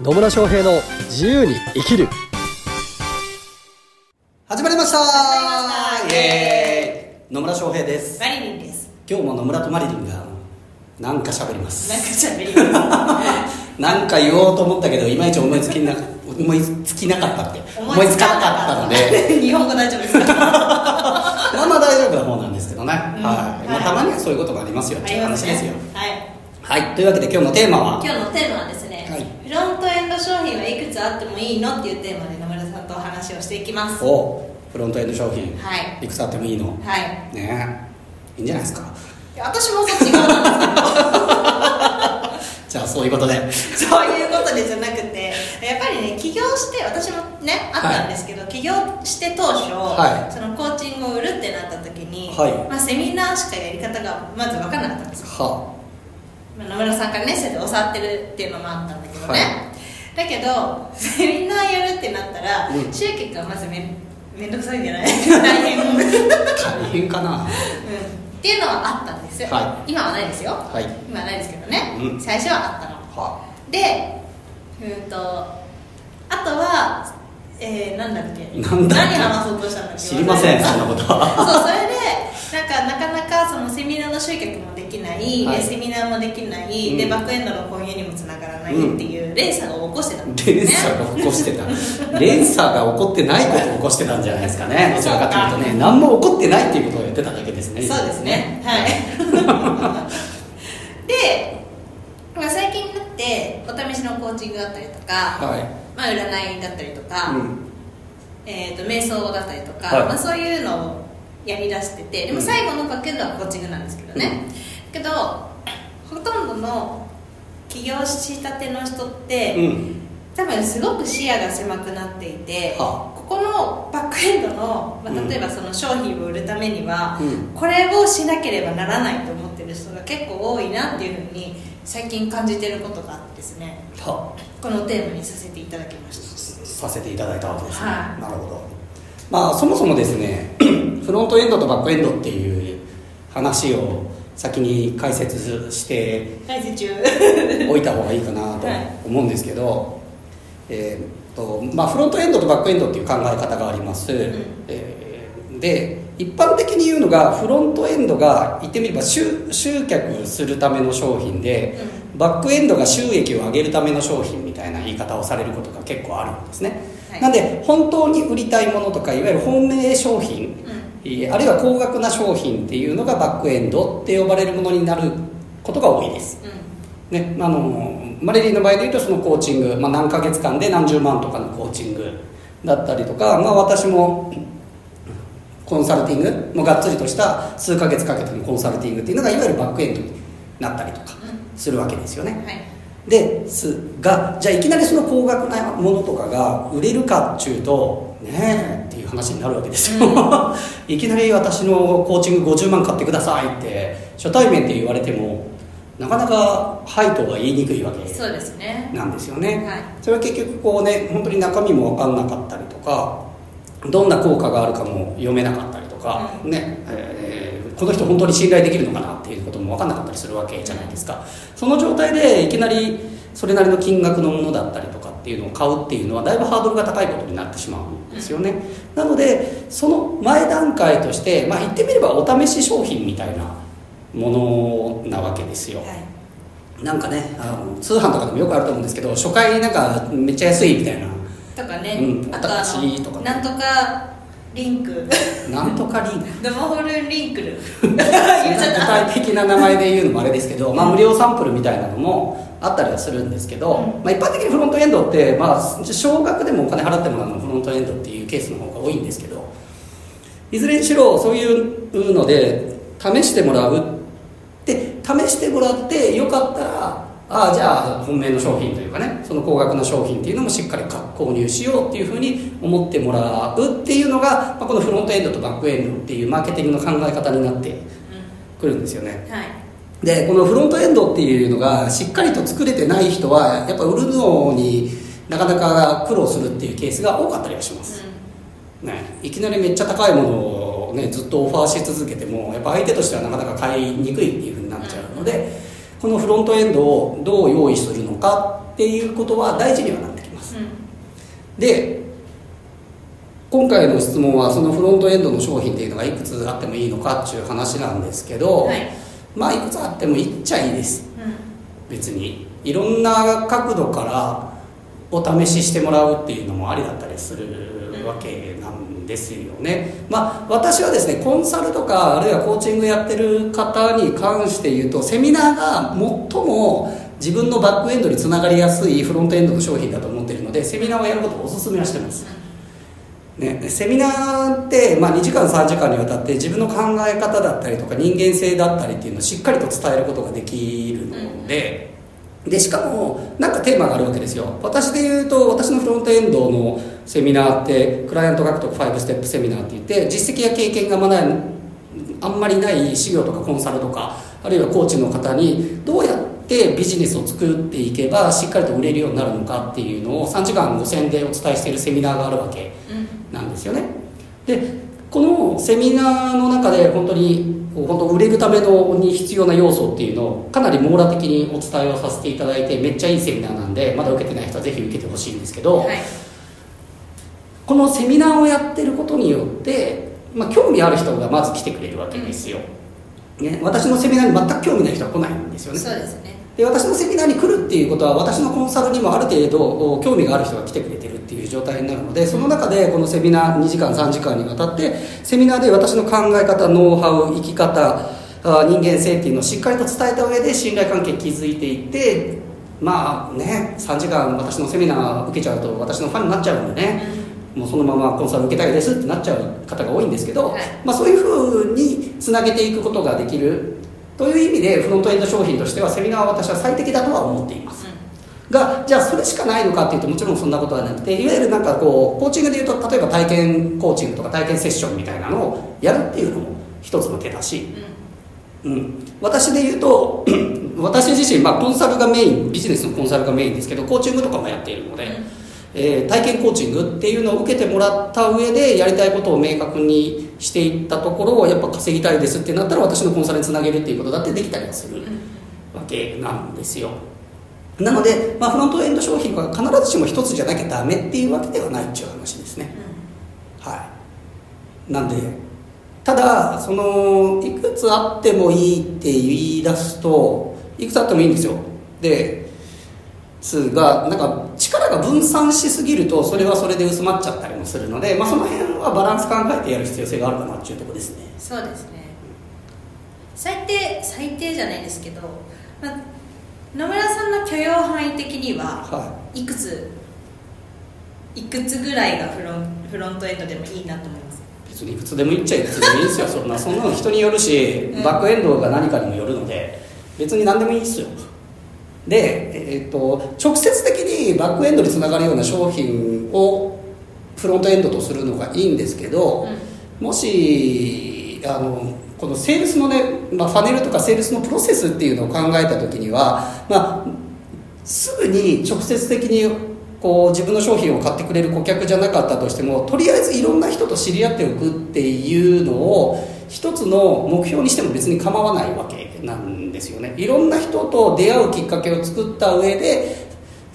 野村翔平の自由に生きる。始まりました。始まりました。イエーイ。野村翔平です。マリリンです。今日も野村とマリリンがなんか喋ります。なんか喋ります。なんか言おうと思ったけどいまいち思いつきな思いつきなかったって。思いつかなかったので。日本語大丈夫ですか？まあまあ大丈夫な方なんですけどね、うん。はい、まあ、はい。たまにはそういうこともありますよ。っていう話ですよ。はい。はい。というわけで今日のテーマは？今日のテーマはですね、はいフロントエンド商品はいくつあってもいいのっていうテーマで野村さんとお話をしていきます。はおフロントエンド商品。い。いくつあってもいいの？はい。ね。えいいんじゃないですか？私もそっち側なんです じゃあそういうことで。けどそういうことでじゃなくてやっぱりね起業して私もねあったんですけど、起業して当初、はい。そのコーチングを売るってなった時に、はい。まあ、セミナーしかやり方がまず分からなかったんですよ。は。まあ野村さんからねそうやって教わってるっていうのもあったんだけどね、はいだけどセミナーやるってなったら、うん。集客がまずめめんどくさいんじゃない？大変、うん、っ大変かな。ていうのはあったんです。よ、は今はないですよ。はい。今はないですけどね、うん。最初はあったの。はでうんとあとはえー、なんだっけ？なんだっけ？何話そうとしたんだっけ？知りませんそんなことは。そうそれでなんかなかなかそのセミナーの集客もできない、はい。でセミナーもできない、うん。でバックエンドの購入にもつながらないっていう連鎖を起こしてたんです連鎖が起こしてた。連鎖が起こってないことを起こしてたんじゃないですかね。どちらかというとね何も起こってないっていうことを言ってただけですね。そうですね。はい。で、まあ、最近になってお試しのコーチングだったりとか、はい。まあ、占いだったりとか、うん。えー、と瞑想だったりとか、はい。まあ、そういうのをやりだしててでもうん。最後のバックエンドはコーチングなんですけどね、けどほとんどの起業したての人って、うん。多分すごく視野が狭くなっていて、はここのバックエンドの、まあ、うん。例えばその商品を売るためには、うん。これをしなければならないと思ってる人が結構多いなっていうふうに最近感じてることがあってですね。はこのテーマにさせていただきました。させていただいたわけですね、はい。なるほど。まあそもそもですねフロントエンドとバックエンドっていう話を先に解説して解説中おいた方がいいかなとはい思うんですけど、えーっとまあ、フロントエンドとバックエンドっていう考え方があります、えーで一般的に言うのがフロントエンドが言ってみれば集集客するための商品で、バックエンドが収益を上げるための商品みたいな言い方をされることが結構あるんですね、はい。なんで本当に売りたいものとかいわゆる本命商品、えーあるいは高額な商品っていうのがバックエンドって呼ばれるものになることが多いです。うん。ね、あのマレリーの場合でいうとそのコーチング、まあ、何ヶ月間で何十万とかのコーチングだったりとか、まあ、私もコンサルティングのがっつりとした数ヶ月かけてのコンサルティングっていうのがいわゆるバックエンドになったりとかするわけですよね、はい。ですがじゃあいきなりその高額なものとかが売れるかっちゅうとねえっていう話になるわけですよ、いきなり私のコーチング50万買ってくださいって初対面で言われてもなかなか「はい」とは言いにくいわけそうですね。なんですよね、はい。それは結局こうね本当に中身も分かんなかったりとかどんな効果があるかも読めなかったりとか、うん。ねえーこの人本当に信頼できるのかなっていうことも分かんなかったりするわけじゃないですか。その状態でいきなりそれなりの金額のものだったりとかっていうのを買うっていうのはだいぶハードルが高いことになってしまうんですよね、なのでその前段階として、まあ、言ってみればお試し商品みたいなものなわけですよ、はい。なんかねあの通販とかでもよくあると思うんですけど初回なんかめっちゃ安いみたいな。とかね、うんあとあなんとかリンク。なんとかリンク。ドモホルリンクル。具体的な名前で言うのもあれですけど、まあ、無料サンプルみたいなのもあったりはするんですけど、うん。まあ、一般的にフロントエンドって、まあ、少額でもお金払ってもらうのがフロントエンドっていうケースの方が多いんですけどいずれにしろそういうので試してもらうで試してもらってよかったらああじゃあ本命の商品というかねその高額な商品っていうのもしっかり購入しようっていうふうに思ってもらうっていうのが、まあ、このフロントエンドとバックエンドっていうマーケティングの考え方になってくるんですよね。はい。でこのフロントエンドっていうのがしっかりと作れてない人はやっぱ売るのになかなか苦労するっていうケースが多かったりはします、ね、いきなりめっちゃ高いものを、ね、ずっとオファーし続けてもやっぱ相手としてはなかなか買いにくいっていうふうになっちゃうので、このフロントエンドをどう用意するのかっていうことは大事にはなってきます。うん。で今回の質問はそのフロントエンドの商品っていうのがいくつあってもいいのかっていう話なんですけど、はい。まあいくつあってもいっちゃいいです。うん。別に。いろんな角度からお試ししてもらうっていうのもありだったりするわけなんですよね、まあ私はですねコンサルとかあるいはコーチングやってる方に関して言うとセミナーが最も自分のバックエンドにつながりやすいフロントエンドの商品だと思ってるのでセミナーをやることをおすすめはしてます。ね、セミナーって、まあ、2時間3時間にわたって自分の考え方だったりとか人間性だったりっていうのをしっかりと伝えることができるので、でしかもなんかテーマがあるわけですよ。私で言うと私のフロントエンドのセミナーってクライアント獲得5ステップセミナーって言って実績や経験がまだあんまりない事業とかコンサルとかあるいはコーチの方にどうやってビジネスを作っていけばしっかりと売れるようになるのかっていうのを3時間5000円でお伝えしているセミナーがあるわけなんですよね。でこのセミナーの中で本当に本当売れるためのに必要な要素っていうのをかなり網羅的にお伝えをさせていただいてめっちゃいいセミナーなんでまだ受けてない人はぜひ受けてほしいんですけど、はい。このセミナーをやってることによって、まあ、興味ある人がまず来てくれるわけですよ、ね、私のセミナーに全く興味ない人は来ないんですよね。そうですね。で私のセミナーに来るっていうことは私のコンサルにもある程度お興味がある人が来てくれてるっていう状態になるのでその中でこのセミナー2時間3時間にわたってセミナーで私の考え方ノウハウ生き方あ人間性っていうのをしっかりと伝えた上で信頼関係築いていってまあね3時間私のセミナー受けちゃうと私のファンになっちゃうんでね、もうそのままコンサル受けたいですってなっちゃう方が多いんですけど、はい。まあ、そういうふうにつなげていくことができるという意味でフロントエンド商品としてはセミナーは私は最適だとは思っています。がじゃあそれしかないのかっていうともちろんそんなことはなくていわゆるなんかこうコーチングでいうと例えば体験コーチングとか体験セッションみたいなのをやるっていうのも一つの手だし、うん、私で言うと 私自身、まあ、コンサルがメインビジネスのコンサルがメインですけどコーチングとかもやっているので、えー体験コーチングっていうのを受けてもらった上でやりたいことを明確にしていったところをやっぱ稼ぎたいですってなったら私のコンサルにつなげるっていうことだってできたりはする。わけなん。ですよなので、まあ、フロントエンド商品は必ずしも一つじゃなきゃダメっていうわけではないっていう話ですね。はい。なんでただそのいくつあってもいいって言い出すといくつあってもいいんですよ。ですがなんか力が分散しすぎるとそれはそれで薄まっちゃったりもするので、まあ、その辺はバランス考えてやる必要性があるかなっていうところですね。そうですね。最低最低じゃないですけど、まあ、野村さんの許容範囲的にははい。くついくつぐらいがフロンフロントエンドでもいいなと思います？別にいくつでもいっちゃいくつでもいいですよ。そんなそんなの人によるしうん。バックエンドが何かにもよるので別に何でもいいですよで、えーっと直接的にバックエンドにつながるような商品をフロントエンドとするのがいいんですけど、もしあのこのセールスのね、まあ、ファネルとかセールスのプロセスっていうのを考えた時には、まあ、すぐに直接的にこう自分の商品を買ってくれる顧客じゃなかったとしてもとりあえずいろんな人と知り合っておくっていうのを一つの目標にしても別に構わないわけなんですよね。いろんな人と出会うきっかけを作った上で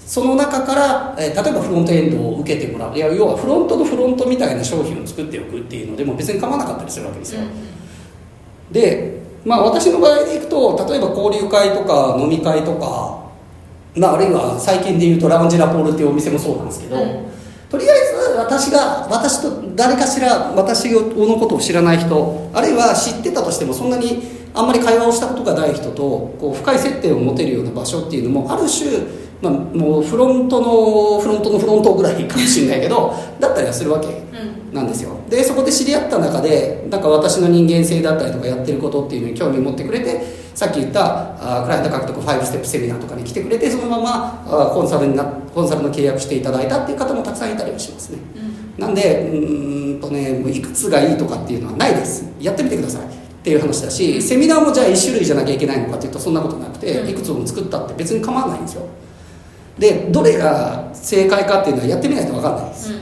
その中から、えー例えばフロントエンドを受けてもらう。いや要はフロントのフロントみたいな商品を作っておくっていうのでも別に構わなかったりするわけですよ、で、まあ、私の場合でいくと例えば交流会とか飲み会とか、まあ、あるいは最近でいうとラウンジラポールっていうお店もそうなんですけど、うん。とりあえず私が私と誰かしら私のことを知らない人あるいは知ってたとしてもそんなにあんまり会話をしたことがない人とこう深い接点を持てるような場所っていうのもある種、まあ、もうフロントのフロントのフロントぐらいかもしれないけど だったりはするわけうん。なんですよ。でそこで知り合った中でなんか私の人間性だったりとかやってることっていうのに興味を持ってくれてさっき言ったあクライアント獲得5ステップセミナーとかに来てくれてそのままあコンサルになコンサルの契約していただいたっていう方もたくさんいたりはしますね。なんでうーんとねもういくつがいいとかっていうのはないです。やってみてくださいっていう話だしセミナーもじゃあ1種類じゃなきゃいけないのかっていうとそんなことなくてうん。いくつも作ったって別に構わないんですよ。でどれが正解かっていうのはやってみないと分かんないです。う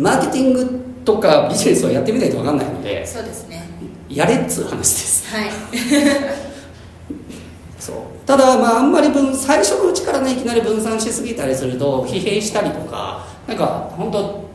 ん。マーケティングとかビジネスはやってみないと分かんないのでそうですね。やれっつう話です。はい。そう。ただ、まあ、あんまり分最初のうちからねいきなり分散しすぎたりすると疲弊したりとかなんか本当うん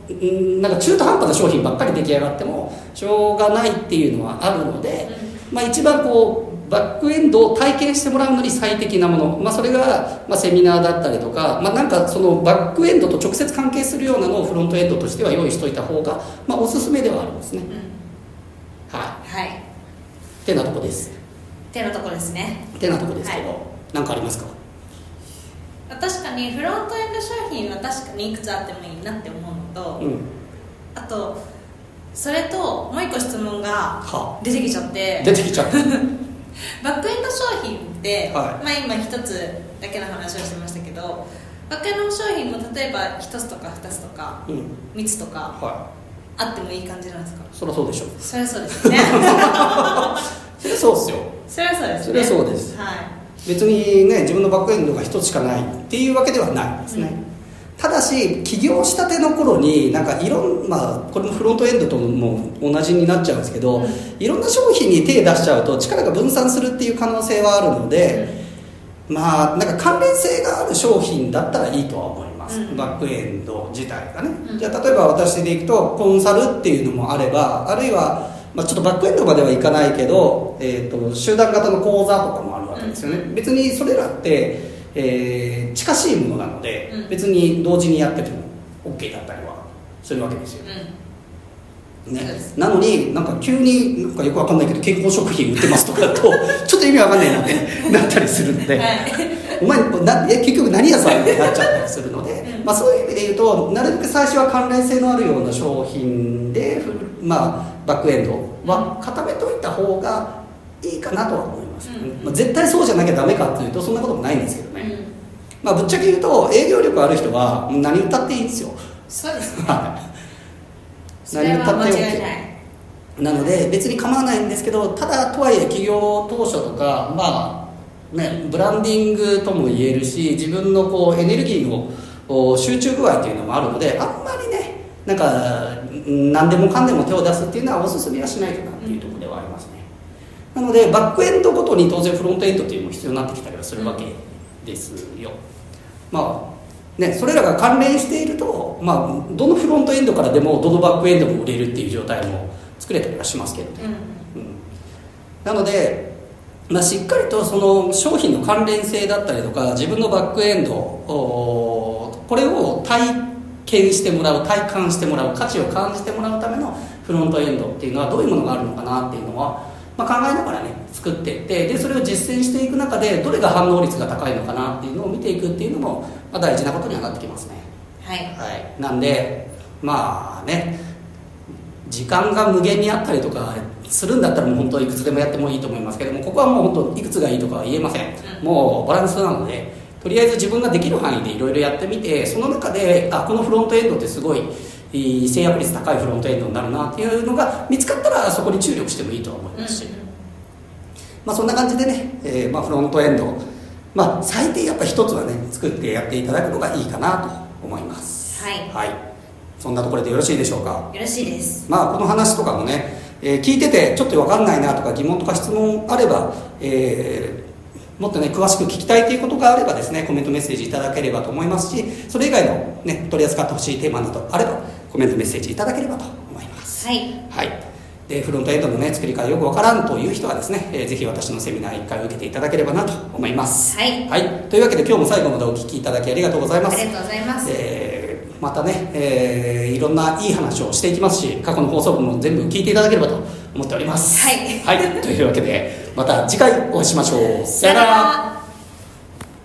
なんか中途半端な商品ばっかり出来上がってもしょうがないっていうのはあるので、まあ、一番こうバックエンドを体験してもらうのに最適なもの、まあ、それが、まあ、セミナーだったりとか、まあ、なんかそのバックエンドと直接関係するようなのをフロントエンドとしては用意しといた方が、まあ、おすすめではあるんですね。うん。はい。はい。てなとこです。ってなとこですね。てなとこですけど、はなんかありますか？確かにフロントエンド商品は確かにいくつあってもいいなって思うのと、うん。あとそれともう一個質問がは。出てきちゃって。出てきちゃった。バックエンド商品って、はい。まあ、今一つだけの話をしてましたけどバックエンド商品も例えば一つとか二つとかうん。三つとかはあってもいい感じなんですか？いそりゃそうでしょそりゃそうですね。そりゃそうですよ。そりゃそうですね。そりゃそうです。はい。別にね自分のバックエンドが一つしかないっていうわけではないんですね、ただし起業したての頃になんかいろんまあこれもフロントエンドとも同じになっちゃうんですけど、うん。いろんな商品に手出しちゃうと力が分散するっていう可能性はあるので、まあなんか関連性がある商品だったらいいとは思います、うん。バックエンド自体がね、うん。じゃあ例えば私でいくとコンサルっていうのもあればあるいは、まあ、ちょっとバックエンドまではいかないけど、えー、と集団型の講座とかもあるわけですよね、別にそれらって、えー近しいものなので、うん。別に同時にやってても OK だったりはするわけですよ、うです、なのになんか急になんかよくわかんないけど健康食品売ってますとかだと ちょっと意味わかんないなってなったりするので、うんはい。お前なえ結局何屋さんになっちゃったりするので、うん。まあ、そういう意味で言うとなるべく最初は関連性のあるような商品で、ふまあ、バックエンドは固めといた方がいいかなとは思います、うんまあ、絶対そうじゃなきゃダメかっていうとそんなこともないんですけどね、うん。まあ、ぶっちゃけ言うと営業力ある人は何歌っていいんですよ。そうですね。はい。それは間違いなので別に構わないんですけどただとはいえ企業当初とかまあねブランディングとも言えるし自分のこうエネルギーのお集中具合っていうのもあるのであんまりねなんかん何でもかんでも手を出すっていうのはおすすめはしないかなっていうところではありますね、なのでバックエンドごとに当然フロントエンドっていうのも必要になってきたりはするわけですよ、まあね、それらが関連していると、まあ、どのフロントエンドからでもどのバックエンドも売れるっていう状態も作れたりはしますけどね、うん。うん。なので、まあ、しっかりとその商品の関連性だったりとか自分のバックエンドおこれを体験してもらう体感してもらう価値を感じてもらうためのフロントエンドっていうのはどういうものがあるのかなっていうのは、まあ、考えながらね作っていってでそれを実践していく中でどれが反応率が高いのかなっていうのを見ていくっていうのも、まあ、大事なことにはなってきますね。はい。はい、なんでまあね時間が無限にあったりとかするんだったらもう本当いくつでもやってもいいと思いますけどもここはもう本当いくつがいいとかは言えません、うん。もうバランスなのでとりあえず自分ができる範囲でいろいろやってみてその中であこのフロントエンドってすごい制約率高いフロントエンドになるなっていうのが見つかったらそこに注力してもいいとは思いうんますし、まあ、そんな感じでね、えーまあ、フロントエンド、まあ、最低やっぱ一つはね作ってやっていただくのがいいかなと思います。はい。はい、そんなところでよろしいでしょうか？よろしいです。まあこの話とかもね、えー聞いててちょっと分かんないなとか疑問とか質問あれば、えーもっとね詳しく聞きたいということがあればですねコメントメッセージいただければと思いますしそれ以外のね取り扱ってほしいテーマなどあればコメントメッセージいただければと思います。はい。はい。でフロントエンドのね作り方よくわからんという人はですね、えーぜひ私のセミナー1回受けていただければなと思います。はい。はい、というわけで今日も最後までお聞きいただきありがとうございます。ありがとうございます。えーまたね、えーいろんないい話をしていきますし過去の放送分も全部聞いていただければと思っております。はい。はい、というわけでまた次回お会いしましょう。さよなら